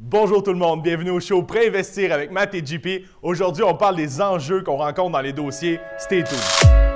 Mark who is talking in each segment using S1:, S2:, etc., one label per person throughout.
S1: Bonjour tout le monde, bienvenue au show Préinvestir avec Matt et JP. Aujourd'hui, on parle des enjeux qu'on rencontre dans les dossiers. Stay tuned.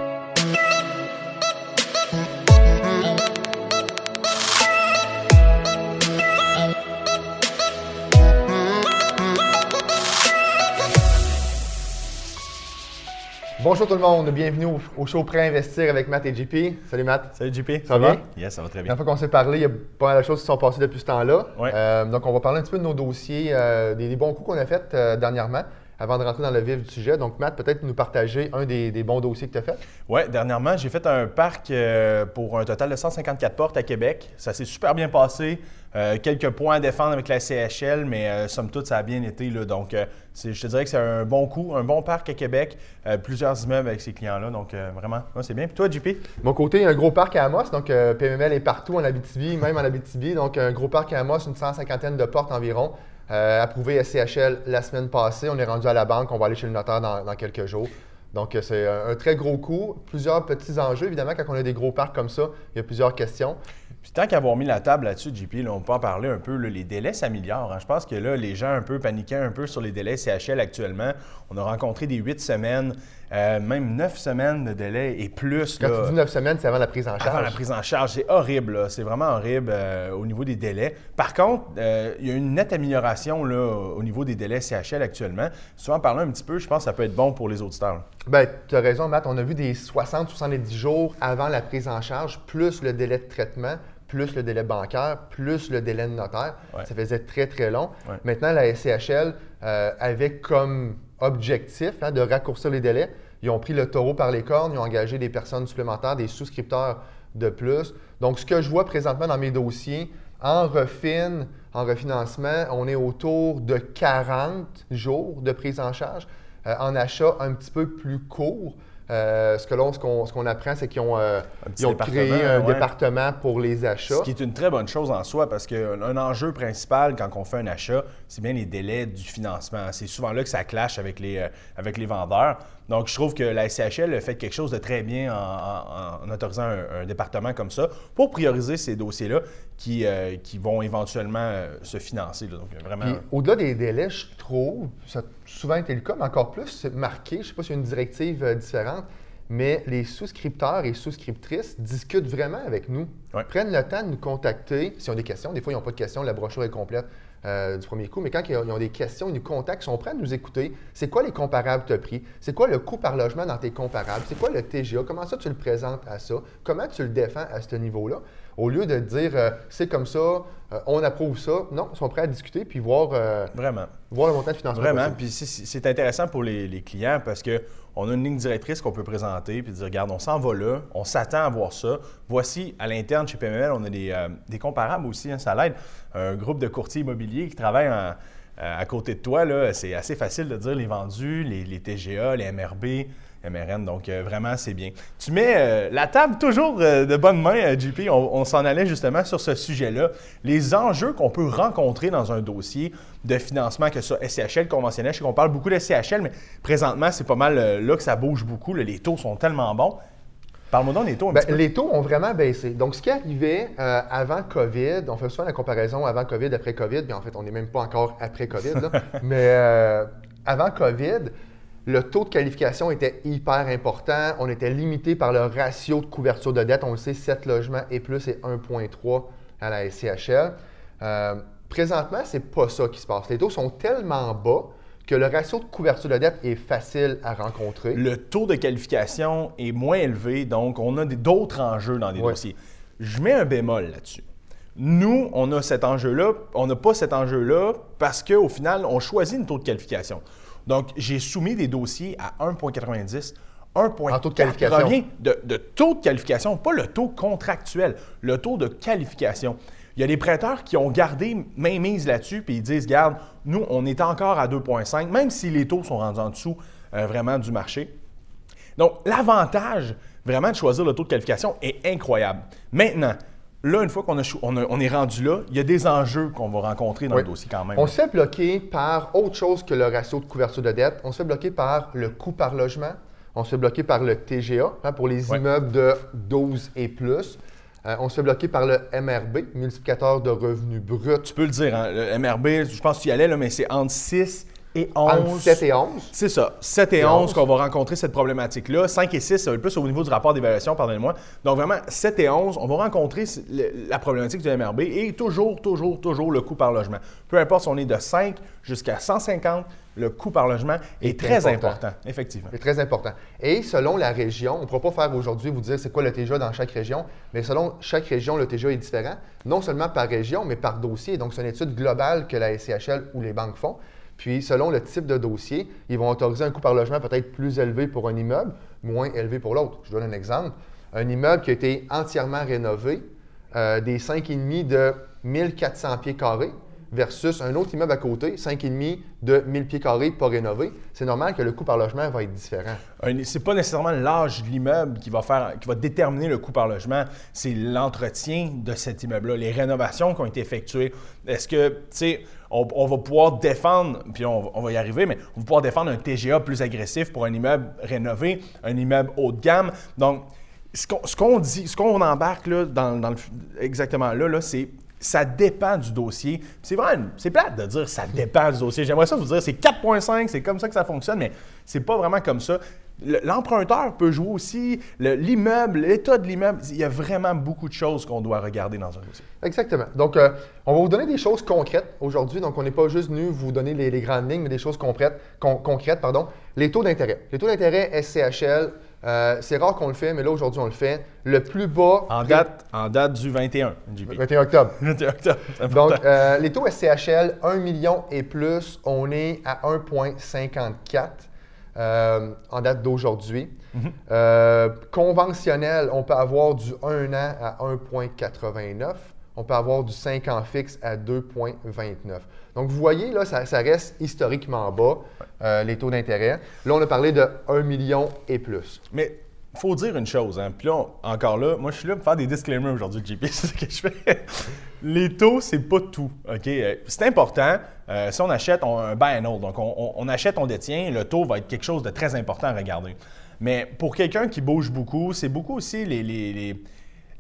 S2: Bonjour tout le monde, bienvenue au, au show Préinvestir avec Matt et JP. Salut Matt.
S1: Salut JP.
S2: Ça va?
S1: Yes, ça va très
S2: La
S1: bien.
S2: dernière fois qu'on s'est parlé, il y a pas mal de choses qui sont passées depuis ce temps-là.
S1: Ouais.
S2: Euh, donc on va parler un petit peu de nos dossiers, euh, des, des bons coups qu'on a faits euh, dernièrement, avant de rentrer dans le vif du sujet. Donc Matt, peut-être nous partager un des, des bons dossiers que tu as fait.
S1: Ouais, dernièrement, j'ai fait un parc euh, pour un total de 154 portes à Québec. Ça s'est super bien passé. Euh, quelques points à défendre avec la CHL, mais euh, somme toute, ça a bien été. Là. Donc, je te dirais que c'est un bon coup, un bon parc à Québec, plusieurs immeubles avec ces clients-là. Donc, vraiment, ouais, c'est bien. Puis toi, JP?
S2: Mon côté, un gros parc à Amos, donc PMML est partout en Abitibi, même en Abitibi. Donc un gros parc à Amos, une cent cinquantaine de portes environ. Euh, approuvé SCHL la semaine passée. On est rendu à la banque, on va aller chez le notaire dans, quelques jours. Donc euh, c'est un, très gros coup. Plusieurs petits enjeux. Évidemment, quand on a des gros parcs comme ça, il y a plusieurs questions.
S1: Puis tant qu'avoir mis la table là-dessus, JP, là, on peut en parler un peu. les délais s'améliorent. hein. Je pense que là, les gens un peu paniquaient un peu sur les délais CHL actuellement. On a rencontré des 8 semaines, euh, même 9 semaines de délai et plus.
S2: Quand
S1: là,
S2: tu dis 9 semaines, c'est avant la prise en charge.
S1: avant la prise en charge, c'est horrible. C'est vraiment horrible euh, au niveau des délais. Par contre, euh, il y a une nette amélioration là, au niveau des délais CHL actuellement. Souvent, en parlant un petit peu, je pense que ça peut être bon pour les auditeurs.
S2: Ben, tu as raison, Matt. On a vu des 60-70 jours avant la prise en charge, plus le délai de traitement, plus le délai bancaire, plus le délai de notaire.
S1: Ouais.
S2: Ça faisait très, très long.
S1: Ouais.
S2: Maintenant, la SCHL euh, avait comme objectif hein, de raccourcir les délais. Ils ont pris le taureau par les cornes, ils ont engagé des personnes supplémentaires, des souscripteurs de plus. Donc, ce que je vois présentement dans mes dossiers, en refine, en refinancement, on est autour de 40 jours de prise en charge. Euh, en achat un petit peu plus court. Euh, ce que là, ce qu'on ce qu'on apprend, c'est qu'ils ont, euh, ils ont créé un
S1: ouais.
S2: département pour les achats.
S1: Ce qui est une très bonne chose en soi parce qu'un un enjeu principal quand on fait un achat, c'est bien les délais du financement. C'est souvent là que ça clash avec les, euh, avec les vendeurs. Donc, je trouve que la SCHL a fait quelque chose de très bien en, en- en autorisant un, un département comme ça pour prioriser ces dossiers-là qui, qui vont éventuellement se financer. là. Donc, vraiment.
S2: Puis, au-delà des délais, je trouve, ça souvent été le cas, mais encore plus, marqué, je ne sais pas s'il y a une directive euh, différente, mais les souscripteurs et souscriptrices discutent vraiment avec nous.
S1: Ouais.
S2: Prennent le temps de nous contacter s'ils ont des questions. Des fois, ils n'ont pas de questions, la brochure est complète euh, du premier coup, mais quand ils ont, ils ont des questions, ils nous contactent, ils sont prêts à nous écouter. C'est quoi les comparables que tu as pris? C'est quoi le coût par logement dans tes comparables? C'est quoi le TGA? Comment ça tu le présentes à ça? Comment tu le défends à ce niveau-là? Au lieu de dire euh, c'est comme ça, euh, on approuve ça, non, ils sont prêts à discuter puis voir, euh,
S1: Vraiment.
S2: voir le montant de financement.
S1: Vraiment.
S2: possible.
S1: Puis c'est- intéressant pour les, les clients parce que on a une ligne directrice qu'on peut présenter puis dire regarde, on s'en va là, on s'attend à voir ça. Voici à l'interne chez PML, on a des, des comparables aussi, hein, ça l'aide. Un groupe de courtiers immobiliers qui travaillent en- à côté de toi, c'est assez facile de dire les vendus, les, les TGA, les MRB. MRN, donc euh, vraiment, c'est bien. Tu mets euh, la table toujours euh, de bonne main, JP. On, on s'en allait justement sur ce sujet-là. Les enjeux qu'on peut rencontrer dans un dossier de financement, que ce soit SCHL conventionnel. Je sais qu'on parle beaucoup de SCHL, mais présentement, c'est pas mal là que ça bouge beaucoup. là. les taux sont tellement bons. Parle-moi donc des taux un
S2: Ben,
S1: petit peu.
S2: les taux ont vraiment baissé. Donc, ce qui arrivait euh, avant COVID, on fait souvent la comparaison avant COVID, après COVID, puis en fait, on n'est même pas encore après COVID, là. mais euh, avant COVID, le taux de qualification était hyper important. On était limité par le ratio de couverture de dette. On le sait, 7 logements et plus et 1,3 à la SCHL. Euh, présentement, c'est pas ça qui se passe. Les taux sont tellement bas que le ratio de couverture de dette est facile à rencontrer.
S1: Le taux de qualification est moins élevé, donc on a d'autres enjeux dans des
S2: Ouais.
S1: dossiers. Je mets un bémol là-dessus. Nous, on a cet enjeu-là, on n'a pas cet enjeu-là parce qu'au final, on choisit une taux de qualification. Donc, j'ai soumis des dossiers à 1,90, 1,4.
S2: En taux de qualification.
S1: De, de taux de qualification, pas le taux contractuel, le taux de qualification. Il y a des prêteurs qui ont gardé main mise là-dessus, puis ils disent, garde, nous, on est encore à 2,5, même si les taux sont rendus en dessous euh, vraiment du marché. Donc, l'avantage vraiment de choisir le taux de qualification est incroyable. Maintenant, là, une fois qu'on on on est rendu là, il y a des enjeux qu'on va rencontrer dans
S2: Oui.
S1: le dossier quand même.
S2: On se fait bloquer par autre chose que le ratio de couverture de dette. On se fait bloquer par le coût par logement. On se fait bloquer par le TGA hein, pour les immeubles de 12 et plus. Euh, on se fait bloquer par le MRB, multiplicateur de revenus bruts.
S1: Tu peux le dire, hein, le MRB, je pense que tu y allais, là, mais c'est entre 6 et 11.
S2: Entre 7 et 11.
S1: C'est ça. 7 et
S2: Et
S1: 11
S2: 11.
S1: qu'on va rencontrer cette problématique-là. 5 et 6, ça va être plus au niveau du rapport d'évaluation, pardonnez-moi. Donc vraiment, 7 et 11, on va rencontrer la problématique du MRB et toujours, toujours, toujours le coût par logement. Peu importe si on est de 5 jusqu'à 150, le coût par logement est,
S2: Est
S1: très
S2: important.
S1: important. effectivement.
S2: C'est très important. Et selon la région, on ne pourra pas faire aujourd'hui vous dire c'est quoi le TGA dans chaque région, mais selon chaque région, le TGA est différent, non seulement par région, mais par dossier. Donc, c'est une étude globale que la SCHL ou les banques font. Puis, selon le type de dossier, ils vont autoriser un coût par logement peut-être plus élevé pour un immeuble, moins élevé pour l'autre. Je donne un exemple. Un immeuble qui a été entièrement rénové, euh, des 5,5 de 1400 pieds carrés, versus un autre immeuble à côté, 5,5 de 1000 pieds carrés pas rénové, c'est normal que le coût par logement va être différent.
S1: Un- C'est pas nécessairement l'âge de l'immeuble qui va faire, qui va déterminer le coût par logement, c'est l'entretien de cet immeuble-là, les rénovations qui ont été effectuées. Est-ce que, tu sais, on, va pouvoir défendre, puis on, va- y arriver, mais on va pouvoir défendre un TGA plus agressif pour un immeuble rénové, un immeuble haut de gamme. Donc, ce qu'on dit, ce qu'on embarque là, dans, exactement là, là c'est ça dépend du dossier. C'est vrai, c'est plate de dire ça dépend du dossier. J'aimerais ça vous dire c'est 4.5, c'est comme ça que ça fonctionne, mais c'est pas vraiment comme ça. Le- L'emprunteur peut jouer aussi, le- l'immeuble, l'état de l'immeuble. Il y a vraiment beaucoup de choses qu'on doit regarder dans un dossier.
S2: Exactement. Donc, euh, on va vous donner des choses concrètes aujourd'hui. Donc, on n'est pas juste venu vous donner les, les grandes lignes, mais des choses concrètes. con- concrètes pardon. Les taux d'intérêt. Les taux d'intérêt SCHL, euh, c'est rare qu'on le fait, mais là, aujourd'hui, on le fait. Le plus bas.
S1: En date, en date du 21, JP.
S2: 21 octobre.
S1: 21 octobre.
S2: Donc, euh, les taux SCHL, 1 million et plus, on est à 1,54 euh, en date d'aujourd'hui. Euh, conventionnel, on peut avoir du 1 an à 1,89. On peut avoir du 5 ans fixe à 2,29. Donc, vous voyez, là, ça, ça reste historiquement bas, euh, les taux d'intérêt. Là, on a parlé de 1 million et plus.
S1: Mais faut dire une chose, hein. Puis là, encore là, moi, je suis là pour faire des disclaimers aujourd'hui, JP. C'est ce que je fais. Les taux, c'est pas tout. OK? Euh, C'est important. Euh, si on achète on- un buy and hold, donc on, achète, on détient, le taux va être quelque chose de très important à regarder. Mais pour quelqu'un qui bouge beaucoup, c'est beaucoup aussi les-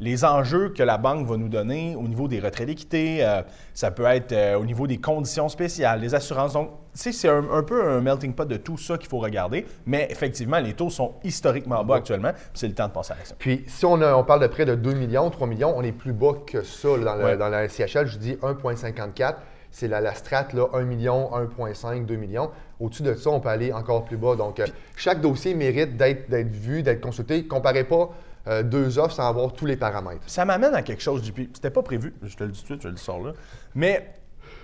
S1: les enjeux que la banque va nous donner au niveau des retraits d'équité, euh, ça peut être euh, au niveau des conditions spéciales, des assurances. Donc, tu sais, c'est un, un peu un melting pot de tout ça qu'il faut regarder. Mais effectivement, les taux sont historiquement bas actuellement, puis c'est le temps de passer à l'action.
S2: Puis, si on, a- on parle de près de 2 millions, 3 millions, on est plus bas que ça dans, le-
S1: Ouais.
S2: dans la SCHL. Je dis 1,54. C'est la, la strate, là, 1 million, 1,5, 2 millions. Au-dessus de ça, on peut aller encore plus bas. Donc, euh, chaque dossier mérite d'être d'être vu, d'être consulté. Comparez pas euh, deux offres sans avoir tous les paramètres.
S1: Ça m'amène à quelque chose, JP. C'était pas prévu, je te le dis tout de suite, je le sors là. Mais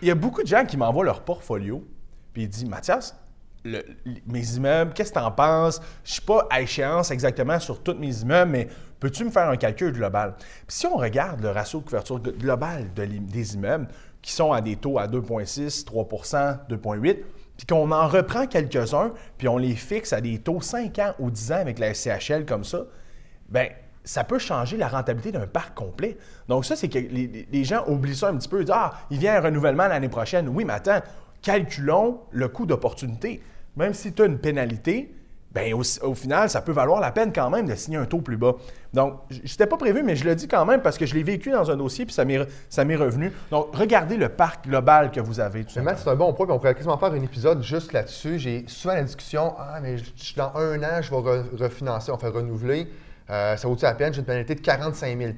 S1: il y a beaucoup de gens qui m'envoient leur portfolio, puis ils disent Mathias, le- mes immeubles, qu'est-ce que tu en penses? Je suis pas à échéance exactement sur tous mes immeubles, mais peux-tu me faire un calcul global? Puis si on regarde le ratio de couverture globale des immeubles, qui sont à des taux à 2,6, 3% 2,8 puis qu'on en reprend quelques-uns, puis on les fixe à des taux 5 ans ou 10 ans avec la SCHL comme ça, ben ça peut changer la rentabilité d'un parc complet. Donc ça, c'est que les, gens oublient ça un petit peu. Ils disent, ah, il vient un renouvellement l'année prochaine. Oui, mais attends, calculons le coût d'opportunité. Même si tu as une pénalité, ben au, final, ça peut valoir la peine quand même de signer un taux plus bas. Donc, j- c'était pas prévu, mais je le dis quand même parce que je l'ai vécu dans un dossier puis ça m'est revenu. Donc, regardez le parc global que vous avez. tout
S2: Mais c'est un bon point, on pourrait quasiment faire un épisode juste là-dessus. J'ai souvent la discussion Ah, mais je- je- dans un an, je vais re- refinancer, on fait renouveler. Euh, ça vaut-tu la peine? J'ai une pénalité de 45 000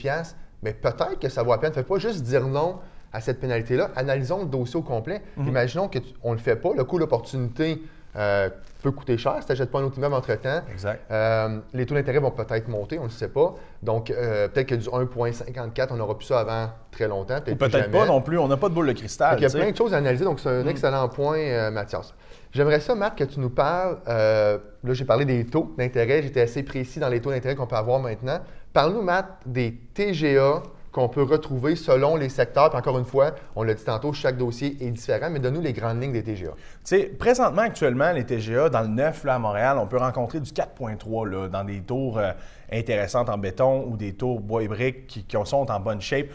S2: Mais peut-être que ça vaut la peine. Faites pas juste dire non à cette pénalité-là. Analysons le dossier au complet. Imaginons qu'on ne le fait pas. Le coût d'opportunité euh, peut coûter cher si tu n'achètes pas un autre immeuble entre-temps.
S1: Exact.
S2: Euh, les taux d'intérêt vont peut-être monter, on ne le sait pas. Donc, euh, peut-être que du 1,54, on n'aura plus ça avant très longtemps. Peut-être,
S1: pas non plus. On n'a pas de boule de cristal.
S2: Il y a plein de choses à analyser, donc c'est un excellent point, Mathias. J'aimerais ça, Matt, que tu nous parles. euh, là, j'ai parlé des taux d'intérêt. J'étais assez précis dans les taux d'intérêt qu'on peut avoir maintenant. Parle-nous, Matt, des TGA qu'on peut retrouver selon les secteurs. Puis encore une fois, on l'a dit tantôt, chaque dossier est différent, mais donne-nous les grandes lignes des TGA.
S1: Tu sais, présentement, actuellement, les TGA, dans le neuf, là, à Montréal, on peut rencontrer du 4,3 là, dans des tours euh, intéressantes en béton ou des tours bois et briques qui, qui sont en bonne shape,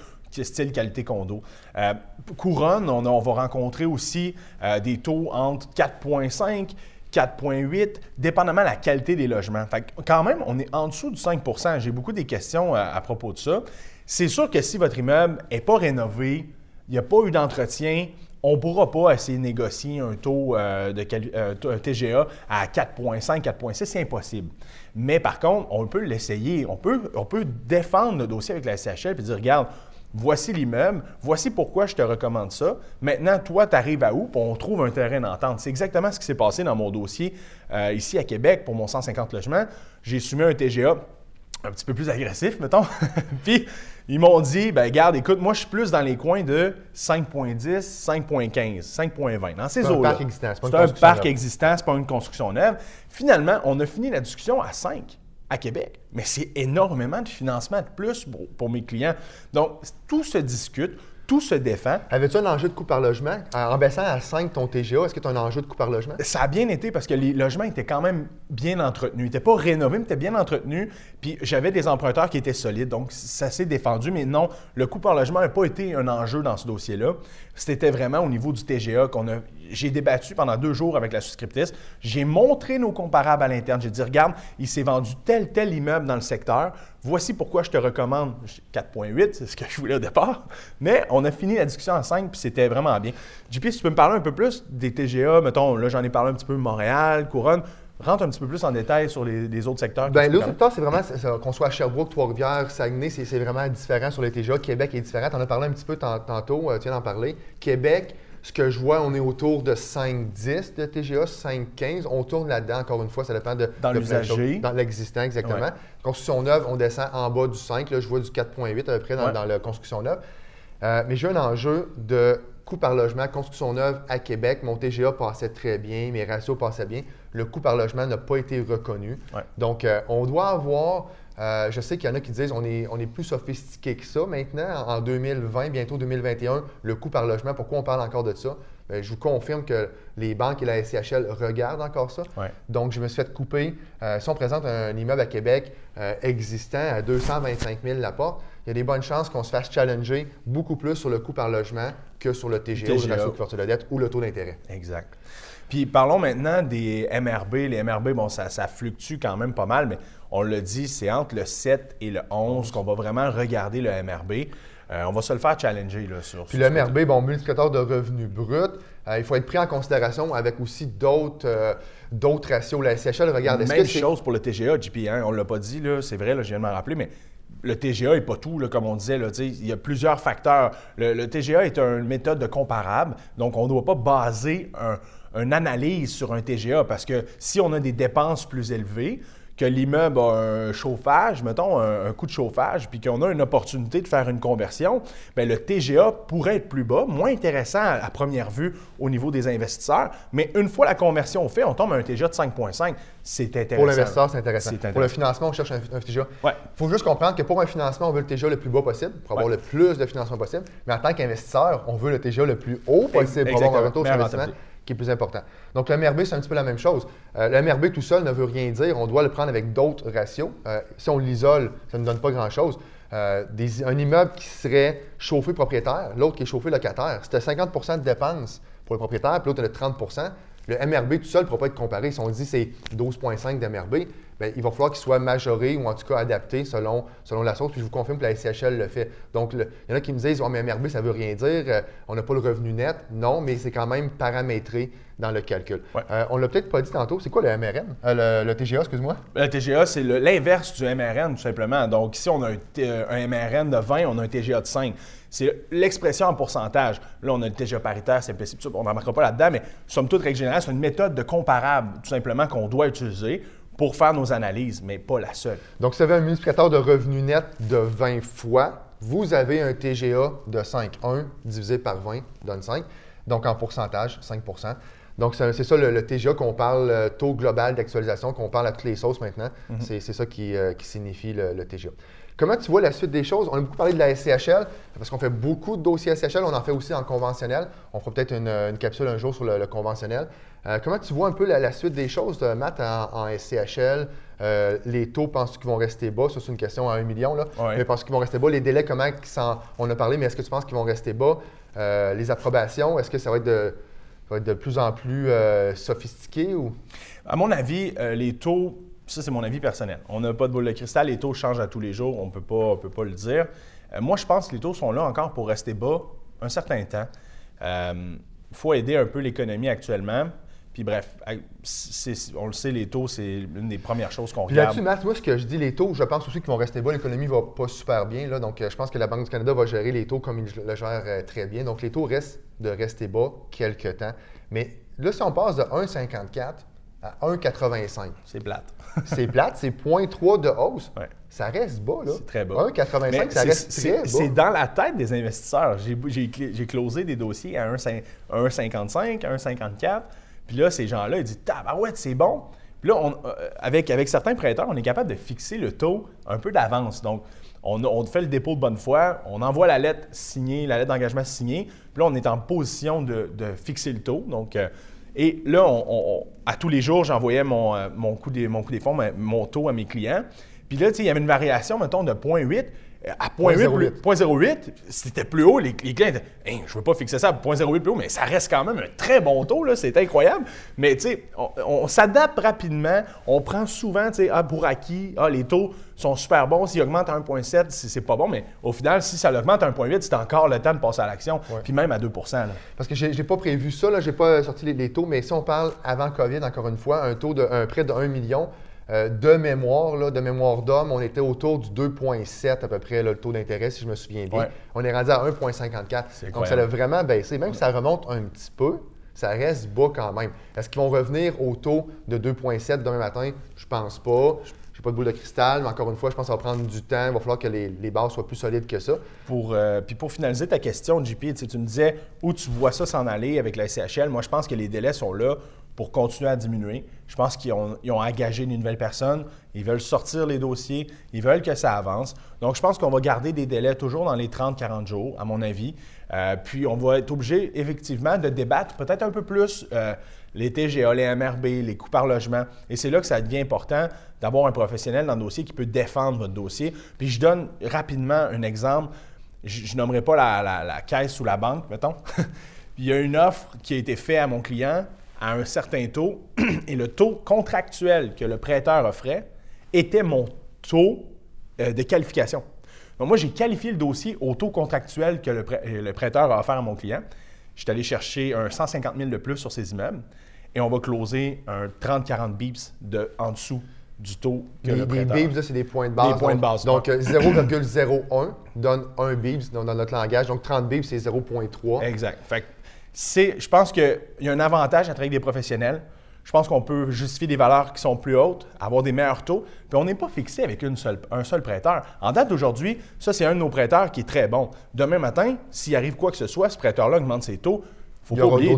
S1: style qualité condo. Euh, couronne, on, va rencontrer aussi euh, des taux entre 4,5 4,8, dépendamment de la qualité des logements. Fait que, quand même, on est en dessous du 5% J'ai beaucoup des questions euh, à propos de ça. C'est sûr que si votre immeuble n'est pas rénové, il n'y a pas eu d'entretien, on ne pourra pas essayer de négocier un taux de TGA à 4,5, 4,6, c'est impossible. Mais par contre, on peut l'essayer. On peut, on peut défendre le dossier avec la SHL et dire regarde, voici l'immeuble, voici pourquoi je te recommande ça. Maintenant, toi, tu arrives à où? Puis on trouve un terrain d'entente. C'est exactement ce qui s'est passé dans mon dossier euh, ici à Québec pour mon 150 logements. J'ai soumis un TGA un petit peu plus agressif, mettons. Puis ils m'ont dit, ben garde, écoute, moi je suis plus dans les coins de 5.10, 5.15, 5.20, dans ces eaux-là.
S2: C'est un parc existant,
S1: c'est un parc existant, c'est pas une construction neuve. Finalement, on a fini la discussion à 5 à Québec. Mais c'est énormément de financement de plus pour, mes clients. Donc, tout se discute, tout se défend.
S2: Avais-tu un enjeu de coût par logement? En baissant à 5 ton TGA, est-ce que tu as un enjeu de coût par logement?
S1: Ça a bien été parce que les logements étaient quand même bien entretenus. Ils n'étaient pas rénovés, mais étaient bien entretenus. Puis j'avais des emprunteurs qui étaient solides, donc ça s'est défendu. Mais non, le coût par logement n'a pas été un enjeu dans ce dossier-là. C'était vraiment au niveau du TGA qu'on a. J'ai débattu pendant deux jours avec la souscriptrice. J'ai montré nos comparables à l'interne. J'ai dit, regarde, il s'est vendu tel, tel immeuble dans le secteur. Voici pourquoi je te recommande 4,8, c'est ce que je voulais au départ. Mais on a fini la discussion en 5, puis c'était vraiment bien. JP, si tu peux me parler un peu plus des TGA, mettons, là, j'en ai parlé un petit peu Montréal, Couronne rentre un petit peu plus en détail sur les, autres secteurs.
S2: Bien, les autres secteurs, c'est vraiment, qu'on soit à Sherbrooke, Trois-Rivières, Saguenay, c'est vraiment différent sur les TGA. Québec est différent. Tu en as parlé un petit peu tantôt, euh, tu viens d'en parler. Québec, ce que je vois, on est autour de 5-10 de TGA, 5-15. On tourne là-dedans, encore une fois, ça dépend de.
S1: Dans l'usager.
S2: Dans l'existant, exactement. Construction neuve, on descend en bas du 5. Là, je vois du 4,8 à peu près dans, la construction neuve. Euh, mais j'ai un enjeu de coût par logement, construction neuve à Québec. Mon TGA passait très bien, mes ratios passaient bien le coût par logement n'a pas été reconnu. Donc, euh, on doit avoir, euh, je sais qu'il y en a qui disent on est, est plus sophistiqué que ça maintenant. En 2020, bientôt 2021, le coût par logement, pourquoi on parle encore de ça? Bien, je vous confirme que les banques et la SCHL regardent encore ça. Donc, je me suis fait couper. Euh, si on présente un, immeuble à Québec existant à 225 000 la porte, il y a des bonnes chances qu'on se fasse challenger beaucoup plus sur le coût par logement que sur le TGA, le ratio de couverture de dette ou le taux d'intérêt.
S1: Exact. Puis parlons maintenant des MRB. Les MRB, bon, ça, ça fluctue quand même pas mal, mais on le dit, c'est entre le 7 et le 11 qu'on va vraiment regarder le MRB. Euh, on va se le faire challenger là, sur
S2: Puis le MRB, bon, multiplicateur de revenus bruts, euh, il faut être pris en considération avec aussi d'autres euh, d'autres ratios. La SCHL, regarde,
S1: est-ce Même chose pour le TGA, JP, hein, on ne l'a pas dit, c'est vrai, là, je viens de m'en rappeler, mais le TGA n'est pas tout, comme on disait. Là, il y a plusieurs facteurs. Le, le, TGA est une méthode de comparable, donc on ne doit pas baser un, une analyse sur un TGA parce que si on a des dépenses plus élevées, que l'immeuble a un chauffage, mettons un, coût de chauffage, puis qu'on a une opportunité de faire une conversion, bien, le TGA pourrait être plus bas, moins intéressant à, première vue au niveau des investisseurs, mais une fois la conversion faite, on tombe à un TGA de 5,5. C'est intéressant.
S2: Pour l'investisseur, c'est intéressant. Pour le financement, on cherche un, TGA. Il faut juste comprendre que pour un financement, on veut le TGA le plus bas possible pour avoir le plus de financement possible, mais en tant qu'investisseur, on veut le TGA le plus haut possible pour avoir un retour sur investissement qui est plus important. Donc, le MRB, c'est un petit peu la même chose. Euh, le MRB tout seul ne veut rien dire. On doit le prendre avec d'autres ratios. Euh, si on l'isole, ça ne donne pas grand-chose. Euh, un immeuble qui serait chauffé propriétaire, l'autre qui est chauffé locataire, c'était 50% de dépenses pour le propriétaire, puis l'autre, a 30 Le MRB tout seul ne pourra pas être comparé. Si on dit c'est 12,5 d'MRB, Bien, il va falloir qu'il soit majoré ou en tout cas adapté selon, selon la source. Puis je vous confirme que la SCHL le fait. Donc, il y en a qui me disent oh, mais MRB, ça ne veut rien dire. on n'a pas le revenu net. Non, mais c'est quand même paramétré dans le calcul. Euh, on ne l'a peut-être pas dit tantôt, c'est quoi le MRN? Euh, le, TGA, excuse-moi?
S1: Le TGA, c'est l'inverse du MRN, tout simplement. Donc, ici, on a un, un, MRN de 20, on a un TGA de 5. C'est l'expression en pourcentage. Là, on a le TGA paritaire, c'est possible, on n'en marquera pas là-dedans, mais somme toute, règle générale, c'est une méthode de comparable, tout simplement, qu'on doit utiliser pour faire nos analyses, mais pas la seule.
S2: Donc, si vous avez un multiplicateur de revenu net de 20 fois, vous avez un TGA de 5. 1 divisé par 20 donne 5. Donc, en pourcentage, 5% donc, c'est ça le, TGA qu'on parle, euh, taux global d'actualisation, qu'on parle à toutes les sauces maintenant. Mhm. C'est ça qui, euh, signifie le, TGA. Comment tu vois la suite des choses? On a beaucoup parlé de la SCHL, parce qu'on fait beaucoup de dossiers SCHL, on en fait aussi en conventionnel. On fera peut-être une, capsule un jour sur le, conventionnel. Euh, comment tu vois un peu la, suite des choses, Matt, en, SCHL? les taux, penses-tu qu'ils vont rester bas? Ça, c'est une question à un million. Là. Mais penses-tu qu'ils vont rester bas? Les délais, comment on a parlé, mais est-ce que tu penses qu'ils vont rester bas? les approbations, est-ce que ça va être de va être de plus en plus euh, sophistiqué ou?
S1: À mon avis, euh, les taux, ça c'est mon avis personnel. On n'a pas de boule de cristal, les taux changent à tous les jours, on ne peut pas le dire. Euh, moi, je pense que les taux sont là encore pour rester bas un certain temps. Il faut aider un peu l'économie actuellement. Puis bref, on le sait, les taux, c'est l'une des premières choses qu'on regarde.
S2: Là-dessus, Matt, moi, ce que je dis, les taux, je pense aussi qu'ils vont rester bas. L'économie va pas super bien. Là, donc, je pense que la Banque du Canada va gérer les taux comme il le gère très bien. Donc, les taux restent de rester bas quelques temps. Mais là, si on passe de 1,54 à 1,85.
S1: C'est plate.
S2: c'est plate, c'est 0,3 de hausse. Ça reste bas, là.
S1: C'est très bas.
S2: 1,85, ça reste très bas.
S1: C'est dans la tête des investisseurs. J'ai closé des dossiers à 1,55, 1,54. Puis là, ces gens-là, ils disent ouais, c'est bon. Puis là, on, euh, avec, avec certains prêteurs, on est capable de fixer le taux un peu d'avance. Donc, on, fait le dépôt de bonne foi, on envoie la lettre signée, la lettre d'engagement signée, puis là, on est en position de, fixer le taux. Donc, euh, et là, à tous les jours, j'envoyais mon, euh, mon, mon des fonds, mon taux à mes clients. Puis là, il y avait une variation, mettons, de 0.8 à 0.08, c'était plus haut. Les, clients étaient Je ne veux pas fixer ça à 0.08 plus haut, mais ça reste quand même un très bon taux. C'est incroyable. Mais tu sais, on, s'adapte rapidement. On prend souvent ah, pour acquis ah, les taux sont super bons. S'ils augmentent à 1,7, c'est pas bon. Mais au final, si ça augmente à 1,8, c'est encore le temps de passer à l'action. Puis même à 2%
S2: Parce que je n'ai pas prévu ça. Je n'ai pas sorti les, taux. Mais si on parle avant COVID, encore une fois, un taux de un prêt de 1 million, euh, de mémoire, là, de mémoire d'homme, on était autour du 2,7 à peu près le taux d'intérêt, si je me souviens bien. On est rendu à 1,54. Donc, ça a vraiment baissé. Même si ça remonte un petit peu, ça reste bas quand même. Est-ce qu'ils vont revenir au taux de 2,7 demain matin? Je pense pas. Je n'ai pas de boule de cristal, mais encore une fois, je pense que ça va prendre du temps. Il va falloir que les, bases soient plus solides que ça.
S1: Pour, euh, puis pour finaliser ta question, JP, tu me disais où tu vois ça s'en aller avec la SCHL. Moi, je pense que les délais sont là pour continuer à diminuer. Je pense qu'ils ont, engagé une nouvelle personne, ils veulent sortir les dossiers, ils veulent que ça avance. Donc, je pense qu'on va garder des délais toujours dans les 30-40 jours, à mon avis. Euh, puis, on va être obligé, effectivement, de débattre peut-être un peu plus euh, les TGA, les MRB, les coûts par logement. Et c'est là que ça devient important d'avoir un professionnel dans le dossier qui peut défendre votre dossier. Puis, je donne rapidement un exemple. Je, ne nommerai pas la, la caisse ou la banque, mettons. Il y a une offre qui a été faite à mon client à un certain taux et le taux contractuel que le prêteur offrait était mon taux euh, de qualification. Donc moi, j'ai qualifié le dossier au taux contractuel que euh, le, prêteur a offert à mon client. Je suis allé chercher un 150 000 de plus sur ces immeubles et on va closer un 30-40 bips de, en dessous du taux que le prêteur...
S2: Les bips, c'est des points de base.
S1: Des points de base.
S2: Donc, 0,01 euh, donne un bips dans, notre langage. Donc, 30 bips, c'est 0,3.
S1: Exact. Fait je pense qu'il y a un avantage à travailler avec des professionnels. Je pense qu'on peut justifier des valeurs qui sont plus hautes, avoir des meilleurs taux, puis on n'est pas fixé avec une seule, un seul prêteur. En date d'aujourd'hui, ça, c'est un de nos prêteurs qui est très bon. Demain matin, s'il arrive quoi que ce soit, ce prêteur-là augmente ses taux, faut il y pas oublier,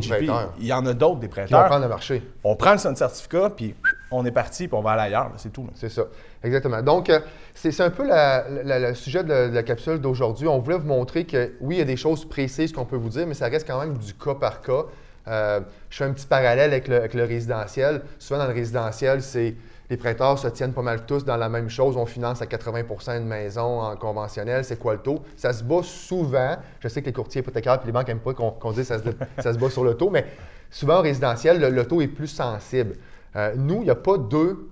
S1: il y en a d'autres des prêteurs.
S2: On prend le marché.
S1: On prend le certificat, puis on est parti, puis on va aller ailleurs. C'est tout.
S2: C'est ça. Exactement. Donc, euh, c'est un peu le sujet de la, capsule d'aujourd'hui. On voulait vous montrer que oui, il y a des choses précises qu'on peut vous dire, mais ça reste quand même du cas par cas. Euh, je fais un petit parallèle avec le, le résidentiel. Souvent, dans le résidentiel, c'est les prêteurs se tiennent pas mal tous dans la même chose. On finance à 80% une maison en conventionnel. C'est quoi le taux? Ça se bat souvent. Je sais que les courtiers hypothécaires et les banques n'aiment pas qu'on dise ça se, bat sur le taux, mais souvent au résidentiel, le, taux est plus sensible. Euh, nous, il n'y a pas deux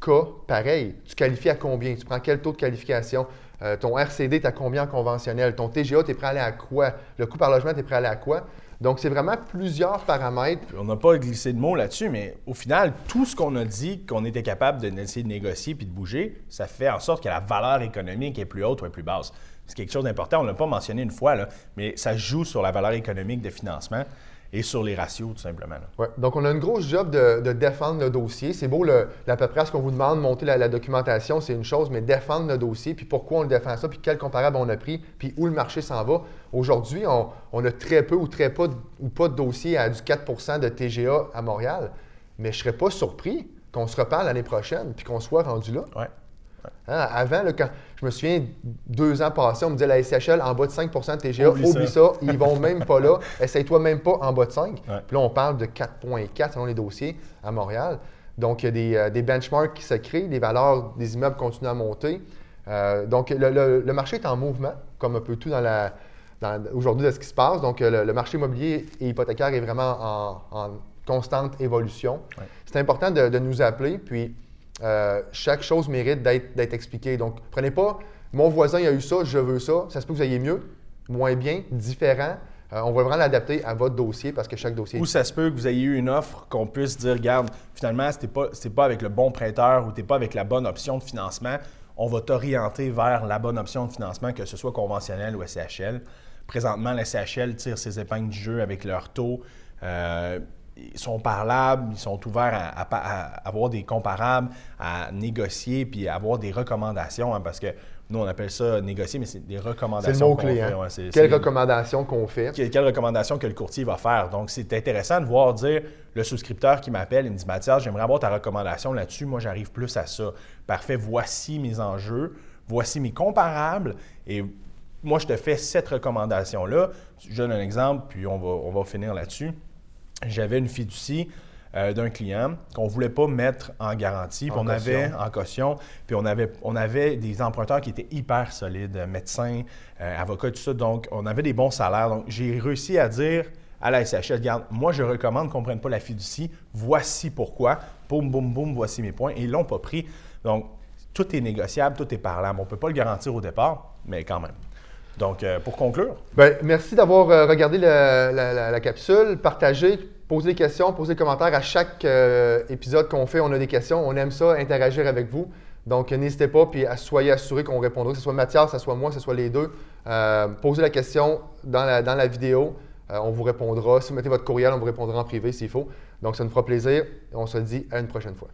S2: cas pareils. Tu qualifies à combien? Tu prends quel taux de qualification? Euh, ton RCD, tu as combien en conventionnel? Ton TGA, tu es prêt à aller à quoi? Le coût par logement, tu es prêt à aller à quoi? Donc, c'est vraiment plusieurs paramètres.
S1: On n'a pas glissé de mots là-dessus, mais au final, tout ce qu'on a dit qu'on était capable d'essayer de négocier puis de bouger, ça fait en sorte que la valeur économique est plus haute ou est plus basse. C'est quelque chose d'important. On ne l'a pas mentionné une fois, mais ça joue sur la valeur économique de financement et sur les ratios, tout simplement.
S2: Ouais. Donc, on a une grosse job de, défendre le dossier. C'est beau, le, à peu près ce qu'on vous demande, monter la, documentation, c'est une chose, mais défendre le dossier, puis pourquoi on le défend ça, puis quel comparable on a pris, puis où le marché s'en va. Aujourd'hui, on, a très peu ou très pas ou pas de dossiers à du 4% de TGA à Montréal, mais je ne serais pas surpris qu'on se reparle l'année prochaine, puis qu'on soit rendu là.
S1: Ouais.
S2: Hein, avant, quand je me souviens, deux ans passés, on me disait la SCHL en bas de 5 de TGA, oublie, ça. ils vont même pas là. Essaye-toi même pas en bas de 5. Puis là, on parle de 4,4 selon les dossiers à Montréal. Donc, il y a des, euh, benchmarks qui se créent, les valeurs des immeubles continuent à monter. Euh, donc, le, marché est en mouvement, comme un peu tout dans la, aujourd'hui de ce qui se passe. Donc, le, marché immobilier et hypothécaire est vraiment en, constante évolution. C'est important de, de, nous appeler. Puis, euh, chaque chose mérite d'être expliquée. Donc, prenez pas mon voisin a eu ça, je veux ça. Ça se peut que vous ayez mieux, moins bien, différent. Euh, on va vraiment l'adapter à votre dossier parce que chaque dossier.
S1: Ou ça se peut que vous ayez eu une offre qu'on puisse dire, regarde, finalement, ce n'est pas, pas avec le bon prêteur ou tu n'es pas avec la bonne option de financement. On va t'orienter vers la bonne option de financement, que ce soit conventionnel ou SCHL. Présentement, la SCHL tire ses épingles du jeu avec leur taux. Euh, ils sont parlables, ils sont ouverts à, avoir des comparables, à négocier, puis à avoir des recommandations, hein, parce que nous, on appelle ça négocier, mais c'est des recommandations.
S2: C'est le mot-clé. Hein? Quelles recommandations qu'on fait?
S1: Quelles recommandations que le courtier va faire. Donc, c'est intéressant de voir dire le souscripteur qui m'appelle, il me dit Mathias, j'aimerais avoir ta recommandation là-dessus. Moi, j'arrive plus à ça. Parfait, voici mes enjeux, voici mes comparables. Et moi, je te fais cette recommandation-là. Je donne un exemple, puis on va, on va finir là-dessus j'avais une fiducie euh, d'un client qu'on ne voulait pas mettre en garantie, puis on avait en caution, puis on avait, on avait des emprunteurs qui étaient hyper solides, médecins, euh, avocats, tout ça. Donc, on avait des bons salaires. Donc, j'ai réussi à dire à la SHL, regarde, moi, je recommande qu'on ne prenne pas la fiducie. Voici pourquoi. Boum, boum, boum, voici mes points. Et ils ne l'ont pas pris. Donc, tout est négociable, tout est parlable. On ne peut pas le garantir au départ, mais quand même. Donc, euh, pour conclure.
S2: Bien, merci d'avoir regardé la, capsule, partagé posez des questions, posez des commentaires. À chaque euh, épisode qu'on fait, on a des questions. On aime ça, interagir avec vous. Donc, n'hésitez pas, puis soyez assurés qu'on répondra, que ce soit Mathias, que ce soit moi, que ce soit les deux. Euh, posez la question dans la, vidéo. Euh, on vous répondra. Si vous mettez votre courriel, on vous répondra en privé s'il faut. Donc, ça nous fera plaisir. On se dit à une prochaine fois.